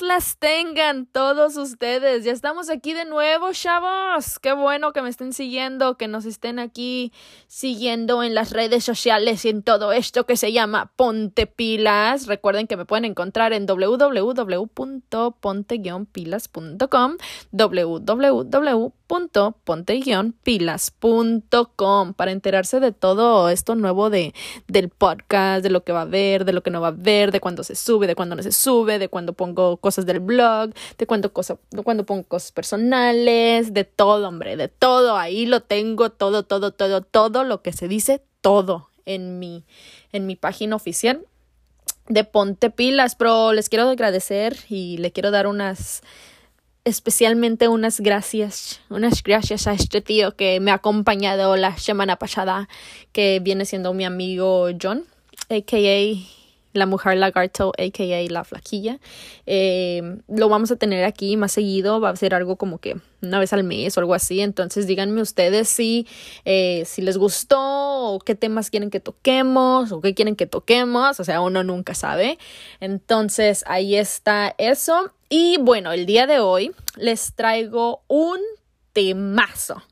Las tengan todos ustedes. Ya estamos aquí de nuevo, chavos. Qué bueno que me estén siguiendo, que nos estén aquí siguiendo en las redes sociales y en todo esto que se llama Ponte Pilas. Recuerden que me pueden encontrar en www.ponte-pilas.com, www.ponte-pilas.com para enterarse de todo esto nuevo de, del podcast, de lo que va a haber, de lo que no va a haber, de cuándo se sube, de cuándo no se sube, de cuando pongo cosas del blog, de cuando, cosa, de pongo cosas personales, de todo, hombre, de todo. Ahí lo tengo, todo, todo, todo, todo lo que se dice, todo en mi, en mi página oficial de Ponte Pilas, pero les quiero agradecer y le quiero dar unas especialmente unas gracias, unas gracias a este tío que me ha acompañado la semana pasada, que viene siendo mi amigo John, aka la mujer lagarto, aka la flaquilla. Eh, lo vamos a tener aquí más seguido, va a ser algo como que una vez al mes o algo así. Entonces díganme ustedes si, eh, si les gustó o qué temas quieren que toquemos o qué quieren que toquemos. O sea, uno nunca sabe. Entonces ahí está eso. Y bueno, el día de hoy les traigo un temazo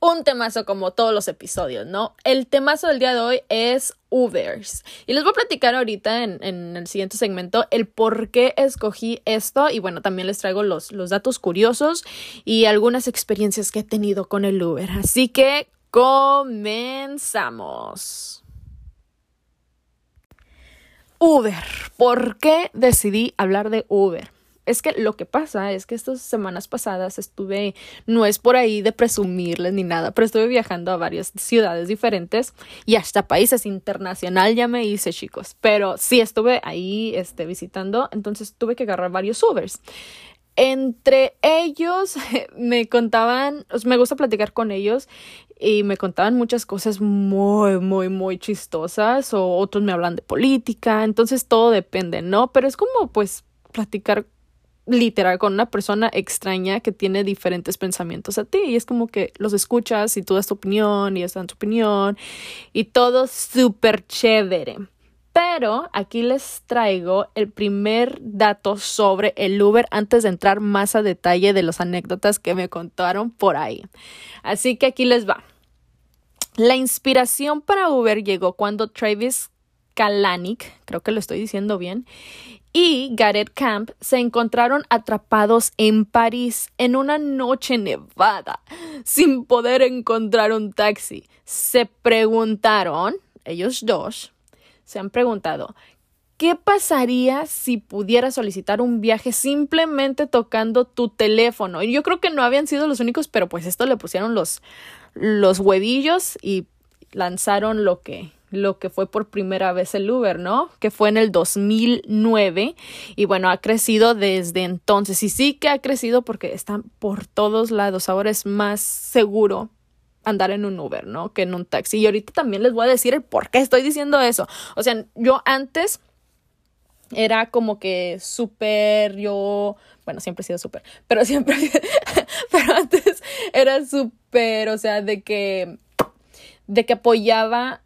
un temazo como todos los episodios, ¿no? El temazo del día de hoy es Ubers. Y les voy a platicar ahorita en, en, el siguiente segmento el por qué escogí esto. Y bueno, también les traigo los, los datos curiosos y algunas experiencias que he tenido con el Uber. Así que comenzamos. Uber. ¿Por qué decidí hablar de Uber? Es que lo que pasa es que estas semanas pasadas estuve, no es por ahí de presumirles ni nada, pero estuve viajando a varias ciudades diferentes y hasta países internacional ya me hice, chicos. Pero sí estuve ahí este, visitando, entonces tuve que agarrar varios Ubers. Entre ellos me contaban, me gusta platicar con ellos y me contaban muchas cosas muy, muy, muy chistosas o otros me hablan de política, entonces todo depende, ¿no? Pero es como pues platicar literal con una persona extraña que tiene diferentes pensamientos a ti y es como que los escuchas y tú das tu opinión y ellos dan tu opinión y todo súper chévere. Pero aquí les traigo el primer dato sobre el Uber antes de entrar más a detalle de las anécdotas que me contaron por ahí. Así que aquí les va. La inspiración para Uber llegó cuando Travis Kalanick, creo que lo estoy diciendo bien, y Gareth Camp se encontraron atrapados en París en una noche nevada, sin poder encontrar un taxi. Se preguntaron, ellos dos, se han preguntado, ¿qué pasaría si pudiera solicitar un viaje simplemente tocando tu teléfono? Y yo creo que no habían sido los únicos, pero pues esto le pusieron los, los huevillos y lanzaron lo que lo que fue por primera vez el Uber, ¿no? Que fue en el 2009 y bueno, ha crecido desde entonces y sí que ha crecido porque están por todos lados. Ahora es más seguro andar en un Uber, ¿no? Que en un taxi. Y ahorita también les voy a decir el por qué estoy diciendo eso. O sea, yo antes era como que súper, yo, bueno, siempre he sido súper, pero siempre, pero antes era súper, o sea, de que, de que apoyaba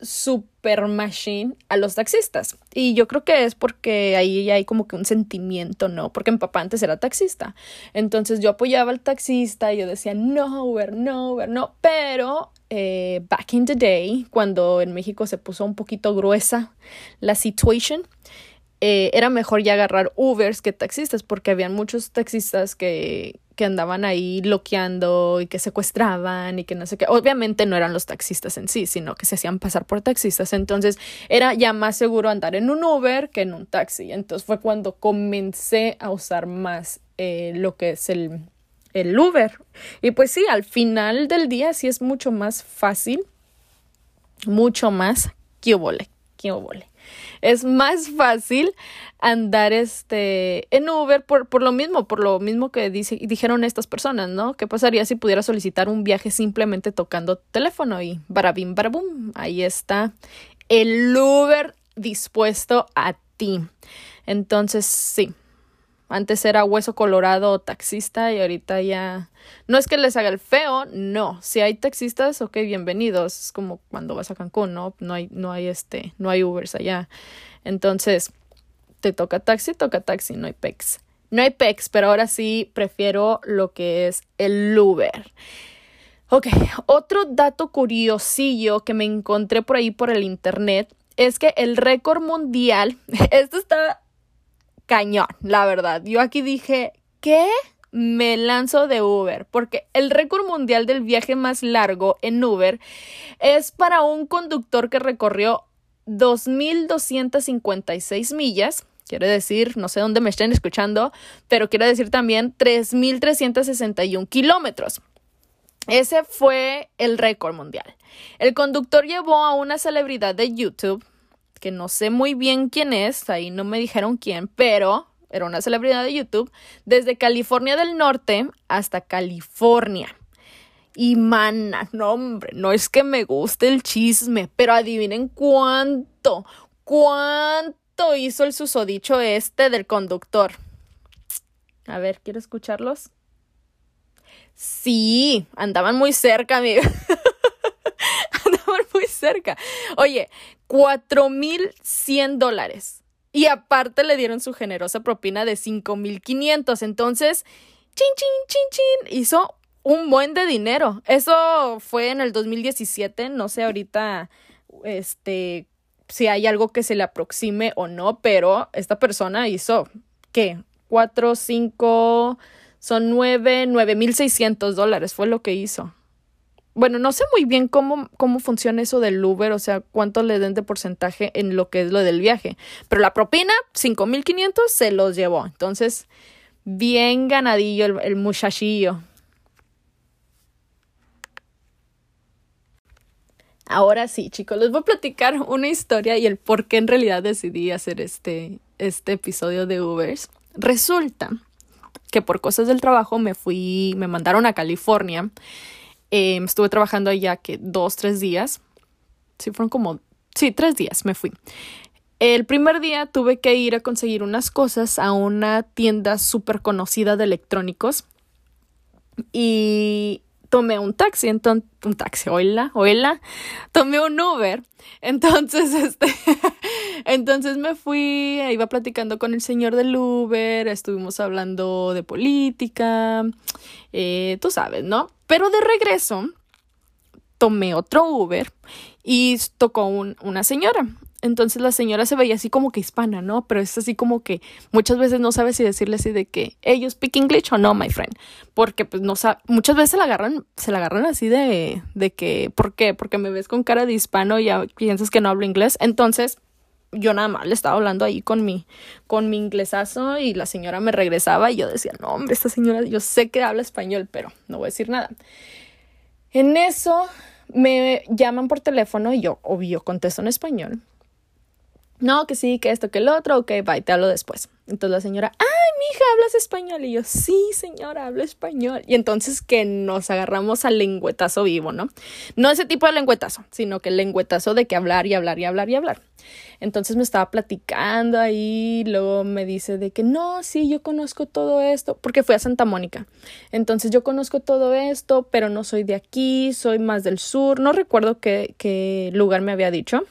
super machine a los taxistas. Y yo creo que es porque ahí hay como que un sentimiento, ¿no? Porque mi papá antes era taxista. Entonces yo apoyaba al taxista y yo decía, no, Uber, no, Uber, no. Pero eh, back in the day, cuando en México se puso un poquito gruesa la situation, eh, era mejor ya agarrar Ubers que taxistas, porque habían muchos taxistas que, que andaban ahí bloqueando y que secuestraban y que no sé qué. Obviamente no eran los taxistas en sí, sino que se hacían pasar por taxistas. Entonces era ya más seguro andar en un Uber que en un taxi. Entonces fue cuando comencé a usar más eh, lo que es el, el Uber. Y pues sí, al final del día sí es mucho más fácil, mucho más que obole, que obole es más fácil andar este en Uber por, por lo mismo, por lo mismo que dice, dijeron estas personas, ¿no? ¿Qué pasaría si pudiera solicitar un viaje simplemente tocando teléfono y barabim barabum? Ahí está el Uber dispuesto a ti. Entonces, sí, antes era hueso colorado o taxista y ahorita ya... No es que les haga el feo, no. Si hay taxistas, ok, bienvenidos. Es como cuando vas a Cancún, ¿no? No hay, no hay este, no hay Ubers allá. Entonces, te toca taxi, toca taxi, no hay pex. No hay pex, pero ahora sí prefiero lo que es el Uber. Ok, otro dato curiosillo que me encontré por ahí por el internet es que el récord mundial, esto está cañón, la verdad. Yo aquí dije, ¿qué? Me lanzo de Uber, porque el récord mundial del viaje más largo en Uber es para un conductor que recorrió 2.256 millas. Quiere decir, no sé dónde me estén escuchando, pero quiere decir también 3.361 kilómetros. Ese fue el récord mundial. El conductor llevó a una celebridad de YouTube, que no sé muy bien quién es, ahí no me dijeron quién, pero era una celebridad de YouTube, desde California del Norte hasta California. Y mana, no hombre, no es que me guste el chisme, pero adivinen cuánto, cuánto hizo el susodicho este del conductor. A ver, ¿quiero escucharlos? Sí, andaban muy cerca, amiga. cerca. Oye, cuatro mil cien dólares. Y aparte le dieron su generosa propina de cinco mil quinientos. Entonces, chin, chin, chin, chin, hizo un buen de dinero. Eso fue en el 2017. No sé ahorita, este, si hay algo que se le aproxime o no, pero esta persona hizo, ¿qué? Cuatro, cinco son nueve, nueve mil seiscientos dólares fue lo que hizo. Bueno, no sé muy bien cómo, cómo funciona eso del Uber, o sea, cuánto le den de porcentaje en lo que es lo del viaje. Pero la propina, cinco mil quinientos, se los llevó. Entonces, bien ganadillo el, el muchachillo. Ahora sí, chicos, les voy a platicar una historia y el por qué en realidad decidí hacer este, este episodio de Ubers. Resulta que por cosas del trabajo me fui, me mandaron a California. Em, estuve trabajando allá que dos, tres días. Sí, fueron como, sí, tres días me fui. El primer día tuve que ir a conseguir unas cosas a una tienda súper conocida de electrónicos. Y tomé un taxi, entonces, un taxi, oíla, oíla, tomé un Uber. Entonces, este, entonces me fui, iba platicando con el señor del Uber, estuvimos hablando de política, eh, tú sabes, ¿no? Pero de regreso, tomé otro Uber y tocó un, una señora. Entonces la señora se veía así como que hispana, ¿no? Pero es así como que muchas veces no sabe si decirle así de que ellos speak English o no, my friend. Porque pues no sabe, muchas veces se la agarran, se la agarran así de, de que, ¿por qué? Porque me ves con cara de hispano y piensas que no hablo inglés. Entonces, yo nada más le estaba hablando ahí con mi, con mi inglesazo y la señora me regresaba y yo decía, no, hombre, esta señora, yo sé que habla español, pero no voy a decir nada. En eso me llaman por teléfono y yo, obvio, contesto en español no, que sí, que esto, que el otro, ok, bye, te hablo después. Entonces la señora, ay, mi hija, ¿hablas español? Y yo, sí, señora, hablo español. Y entonces que nos agarramos al lengüetazo vivo, ¿no? No ese tipo de lengüetazo, sino que el lengüetazo de que hablar y hablar y hablar y hablar. Entonces me estaba platicando ahí, luego me dice de que no, sí, yo conozco todo esto, porque fui a Santa Mónica. Entonces yo conozco todo esto, pero no soy de aquí, soy más del sur, no recuerdo qué, qué lugar me había dicho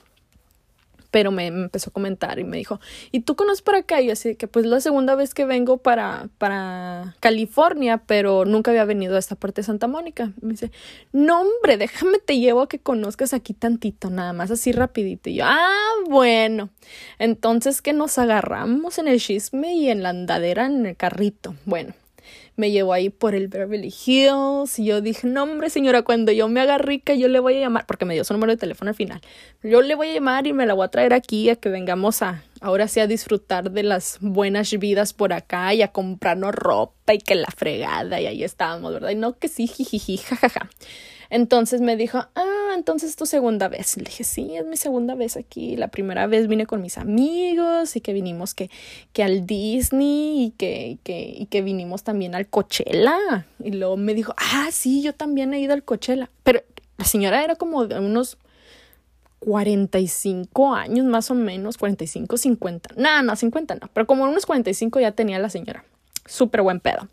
pero me, empezó a comentar y me dijo, ¿y tú conoces por acá? Y así que pues la segunda vez que vengo para, para California, pero nunca había venido a esta parte de Santa Mónica. me dice, no hombre, déjame te llevo a que conozcas aquí tantito, nada más así rapidito. Y yo, ah, bueno. Entonces que nos agarramos en el chisme y en la andadera en el carrito. Bueno, me llevó ahí por el Beverly Hills y yo dije, no hombre señora, cuando yo me haga rica yo le voy a llamar, porque me dio su número de teléfono al final, yo le voy a llamar y me la voy a traer aquí a que vengamos a, ahora sí a disfrutar de las buenas vidas por acá y a comprarnos ropa y que la fregada y ahí estábamos, ¿verdad? Y no que sí, jijiji, jajaja. Entonces me dijo, ah, entonces es tu segunda vez. Le dije, sí, es mi segunda vez aquí. La primera vez vine con mis amigos y que vinimos que, que al Disney y que, que, y que vinimos también al Coachella. Y luego me dijo, ah, sí, yo también he ido al Coachella. Pero la señora era como de unos 45 años más o menos, 45, 50. No, no, 50 no, pero como unos 45 ya tenía la señora. Súper buen pedo.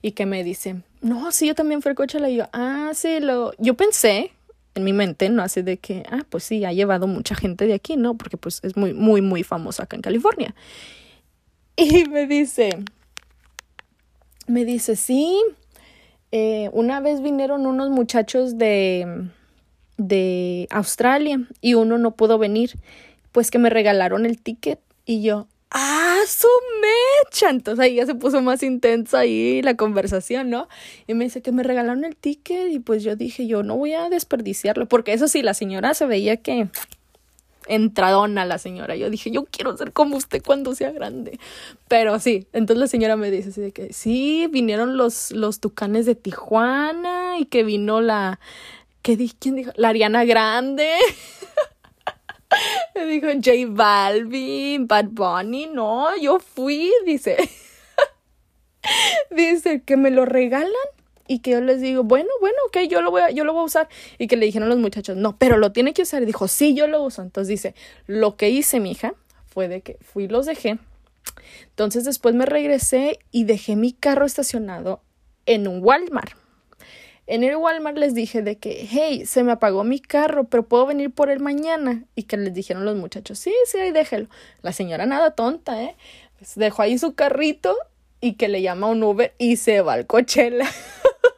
Y que me dice, no, sí, yo también fui al Coachella. Y yo, ah, sí, lo. Yo pensé en mi mente, ¿no? Así de que, ah, pues sí, ha llevado mucha gente de aquí, ¿no? Porque pues es muy, muy, muy famoso acá en California. Y me dice, me dice, sí, eh, una vez vinieron unos muchachos de, de Australia y uno no pudo venir, pues que me regalaron el ticket y yo, ¡ah, su mecha! Entonces ahí ya se puso más intensa ahí la conversación, ¿no? Y me dice que me regalaron el ticket y pues yo dije, yo no voy a desperdiciarlo, porque eso sí, la señora se veía que entradona la señora. Yo dije, yo quiero ser como usted cuando sea grande. Pero sí, entonces la señora me dice así de que sí, vinieron los, los tucanes de Tijuana y que vino la, ¿qué? ¿Quién dijo? La Ariana Grande. Me dijo J Balvin, Bad Bunny, no, yo fui, dice. dice que me lo regalan y que yo les digo, bueno, bueno, ok, yo lo voy a, yo lo voy a usar. Y que le dijeron los muchachos, no, pero lo tiene que usar. Y dijo, sí, yo lo uso. Entonces dice, lo que hice, mi hija, fue de que fui y los dejé. Entonces después me regresé y dejé mi carro estacionado en un Walmart. En el Walmart les dije de que, hey, se me apagó mi carro, pero puedo venir por él mañana. Y que les dijeron los muchachos, sí, sí, ahí déjelo. La señora nada tonta, ¿eh? Pues dejó ahí su carrito y que le llama un Uber y se va al Coachella.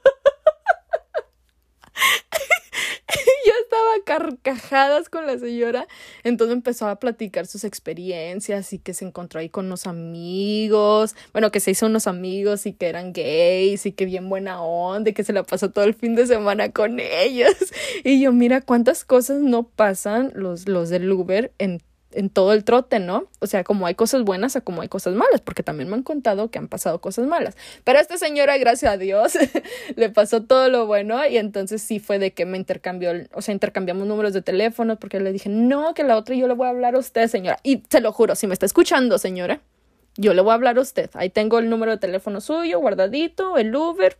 yo estaba carcajadas con la señora. Entonces empezó a platicar sus experiencias y que se encontró ahí con unos amigos. Bueno, que se hizo unos amigos y que eran gays y que bien buena onda y que se la pasó todo el fin de semana con ellos. Y yo, mira cuántas cosas no pasan los, los del Uber en en todo el trote, ¿no? O sea, como hay cosas buenas a como hay cosas malas, porque también me han contado que han pasado cosas malas. Pero a esta señora, gracias a Dios, le pasó todo lo bueno y entonces sí fue de que me intercambió, o sea, intercambiamos números de teléfono porque le dije, no, que la otra yo le voy a hablar a usted, señora. Y te lo juro, si me está escuchando, señora, yo le voy a hablar a usted. Ahí tengo el número de teléfono suyo guardadito, el Uber,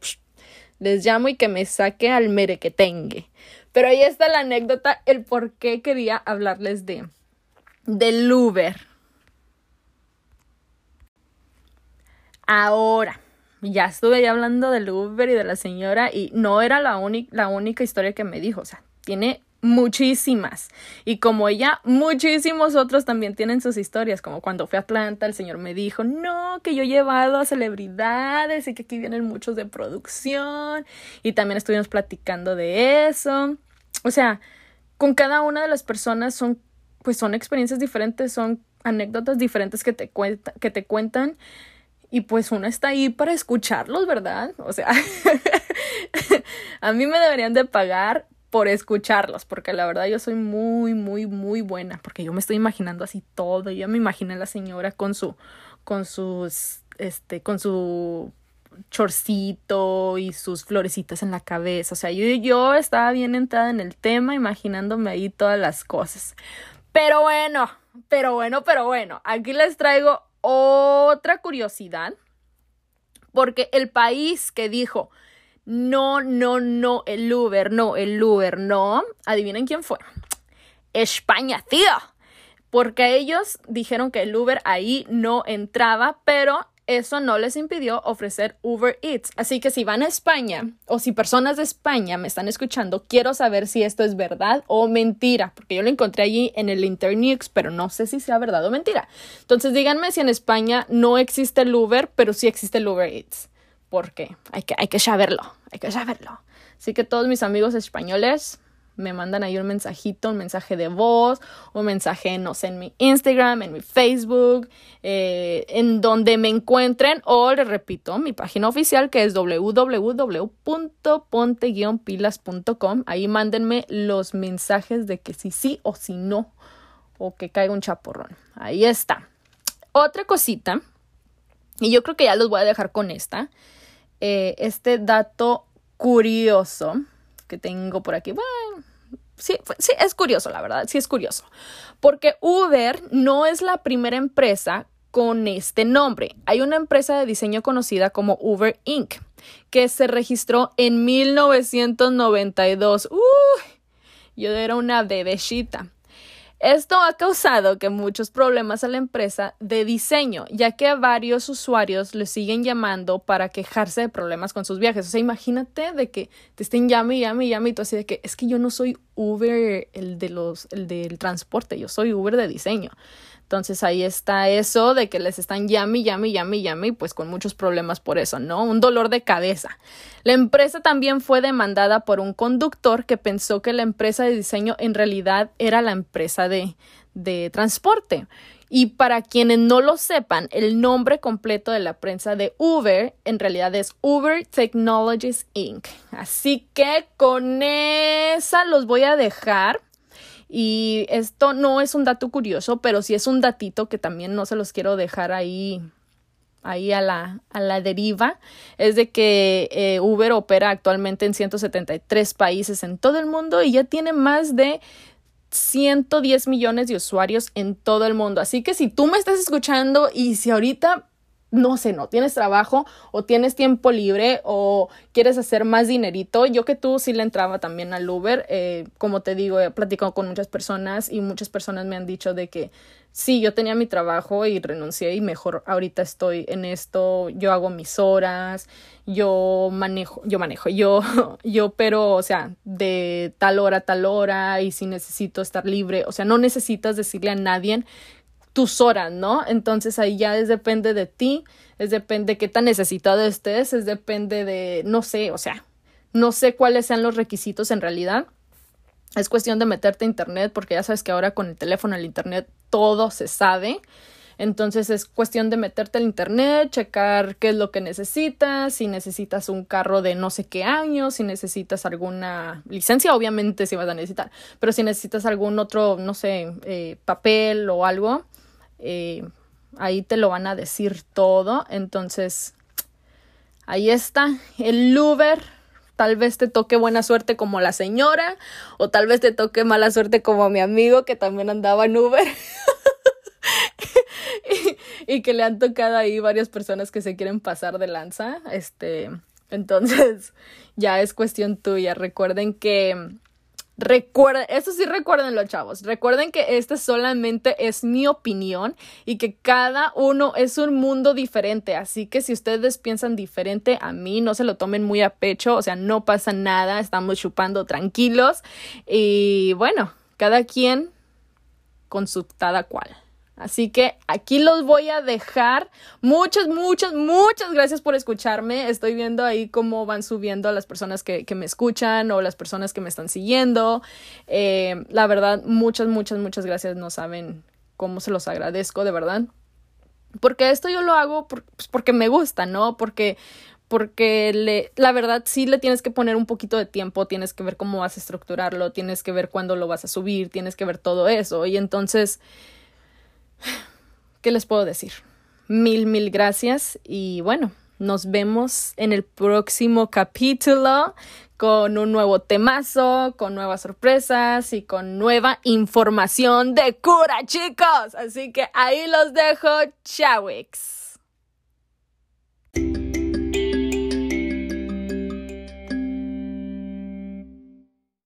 les llamo y que me saque al merequetengue. Pero ahí está la anécdota, el por qué quería hablarles de del Uber. Ahora, ya estuve ya hablando del Uber y de la señora y no era la, la única historia que me dijo, o sea, tiene muchísimas. Y como ella, muchísimos otros también tienen sus historias, como cuando fui a Atlanta, el señor me dijo, no, que yo he llevado a celebridades y que aquí vienen muchos de producción. Y también estuvimos platicando de eso. O sea, con cada una de las personas son pues son experiencias diferentes, son anécdotas diferentes que te, cuenta, que te cuentan y pues uno está ahí para escucharlos, ¿verdad? O sea, a mí me deberían de pagar por escucharlos, porque la verdad yo soy muy, muy, muy buena, porque yo me estoy imaginando así todo, yo me imaginé a la señora con su, con sus, este, con su chorcito y sus florecitas en la cabeza, o sea, yo, yo estaba bien entrada en el tema, imaginándome ahí todas las cosas. Pero bueno, pero bueno, pero bueno, aquí les traigo otra curiosidad. Porque el país que dijo, no, no, no, el Uber, no, el Uber, no, adivinen quién fue. España, tío. Porque ellos dijeron que el Uber ahí no entraba, pero eso no les impidió ofrecer Uber Eats. Así que si van a España o si personas de España me están escuchando, quiero saber si esto es verdad o mentira, porque yo lo encontré allí en el Internews, pero no sé si sea verdad o mentira. Entonces díganme si en España no existe el Uber, pero sí existe el Uber Eats. Porque hay que, hay que saberlo, hay que saberlo. Así que todos mis amigos españoles, me mandan ahí un mensajito, un mensaje de voz, un mensaje, no sé, en mi Instagram, en mi Facebook, eh, en donde me encuentren, o les repito, mi página oficial que es www.ponte-pilas.com. Ahí mándenme los mensajes de que si sí o si no, o que caiga un chaporrón. Ahí está. Otra cosita, y yo creo que ya los voy a dejar con esta, eh, este dato curioso que tengo por aquí. Bueno, sí, sí, es curioso, la verdad, sí es curioso. Porque Uber no es la primera empresa con este nombre. Hay una empresa de diseño conocida como Uber Inc., que se registró en 1992. Uy, yo era una bebecita. Esto ha causado que muchos problemas a la empresa de diseño, ya que varios usuarios le siguen llamando para quejarse de problemas con sus viajes. O sea, imagínate de que te estén llame y llame y llame y tú así de que es que yo no soy Uber, el de los, el del transporte, yo soy Uber de diseño. Entonces ahí está eso de que les están llame, llame, llame, llame, pues con muchos problemas por eso, ¿no? Un dolor de cabeza. La empresa también fue demandada por un conductor que pensó que la empresa de diseño en realidad era la empresa de, de transporte. Y para quienes no lo sepan, el nombre completo de la prensa de Uber en realidad es Uber Technologies Inc. Así que con esa los voy a dejar. Y esto no es un dato curioso, pero sí es un datito que también no se los quiero dejar ahí ahí a la, a la deriva, es de que eh, Uber opera actualmente en 173 países en todo el mundo y ya tiene más de 110 millones de usuarios en todo el mundo. Así que si tú me estás escuchando y si ahorita no sé, no tienes trabajo o tienes tiempo libre o quieres hacer más dinerito. Yo que tú sí le entraba también al Uber. Eh, como te digo, he platicado con muchas personas y muchas personas me han dicho de que sí, yo tenía mi trabajo y renuncié y mejor ahorita estoy en esto. Yo hago mis horas, yo manejo, yo manejo, yo, yo, pero, o sea, de tal hora a tal hora y si necesito estar libre, o sea, no necesitas decirle a nadie tus horas, ¿no? Entonces ahí ya es depende de ti, es depende de qué tan necesitado estés, es depende de, no sé, o sea, no sé cuáles sean los requisitos en realidad. Es cuestión de meterte a internet porque ya sabes que ahora con el teléfono, el internet, todo se sabe. Entonces es cuestión de meterte al internet, checar qué es lo que necesitas, si necesitas un carro de no sé qué año, si necesitas alguna licencia, obviamente si vas a necesitar, pero si necesitas algún otro, no sé, eh, papel o algo, eh, ahí te lo van a decir todo. Entonces, ahí está el Uber. Tal vez te toque buena suerte como la señora o tal vez te toque mala suerte como mi amigo que también andaba en Uber. y, y, que le han tocado ahí varias personas que se quieren pasar de lanza. Este, entonces, ya es cuestión tuya. Recuerden que Recuerden, eso sí recuerden los chavos. Recuerden que este solamente es mi opinión y que cada uno es un mundo diferente. Así que si ustedes piensan diferente a mí, no se lo tomen muy a pecho. O sea, no pasa nada. Estamos chupando tranquilos. Y bueno, cada quien con su cada cual. Así que aquí los voy a dejar. Muchas, muchas, muchas gracias por escucharme. Estoy viendo ahí cómo van subiendo las personas que, me escuchan o las personas que me están siguiendo. Eh, la verdad, muchas, muchas, muchas gracias. No saben cómo se los agradezco, de verdad. Porque esto yo lo hago pues, porque me gusta, ¿no? Porque porque le, la verdad sí le tienes que poner un poquito de tiempo, tienes que ver cómo vas a estructurarlo, tienes que ver cuándo lo vas a subir, tienes que ver todo eso. Y entonces, ¿Qué les puedo decir? Mil, mil gracias y bueno, nos vemos en el próximo capítulo con un nuevo temazo, con nuevas sorpresas y con nueva información de cura, chicos. Así que ahí los dejo. Chawix.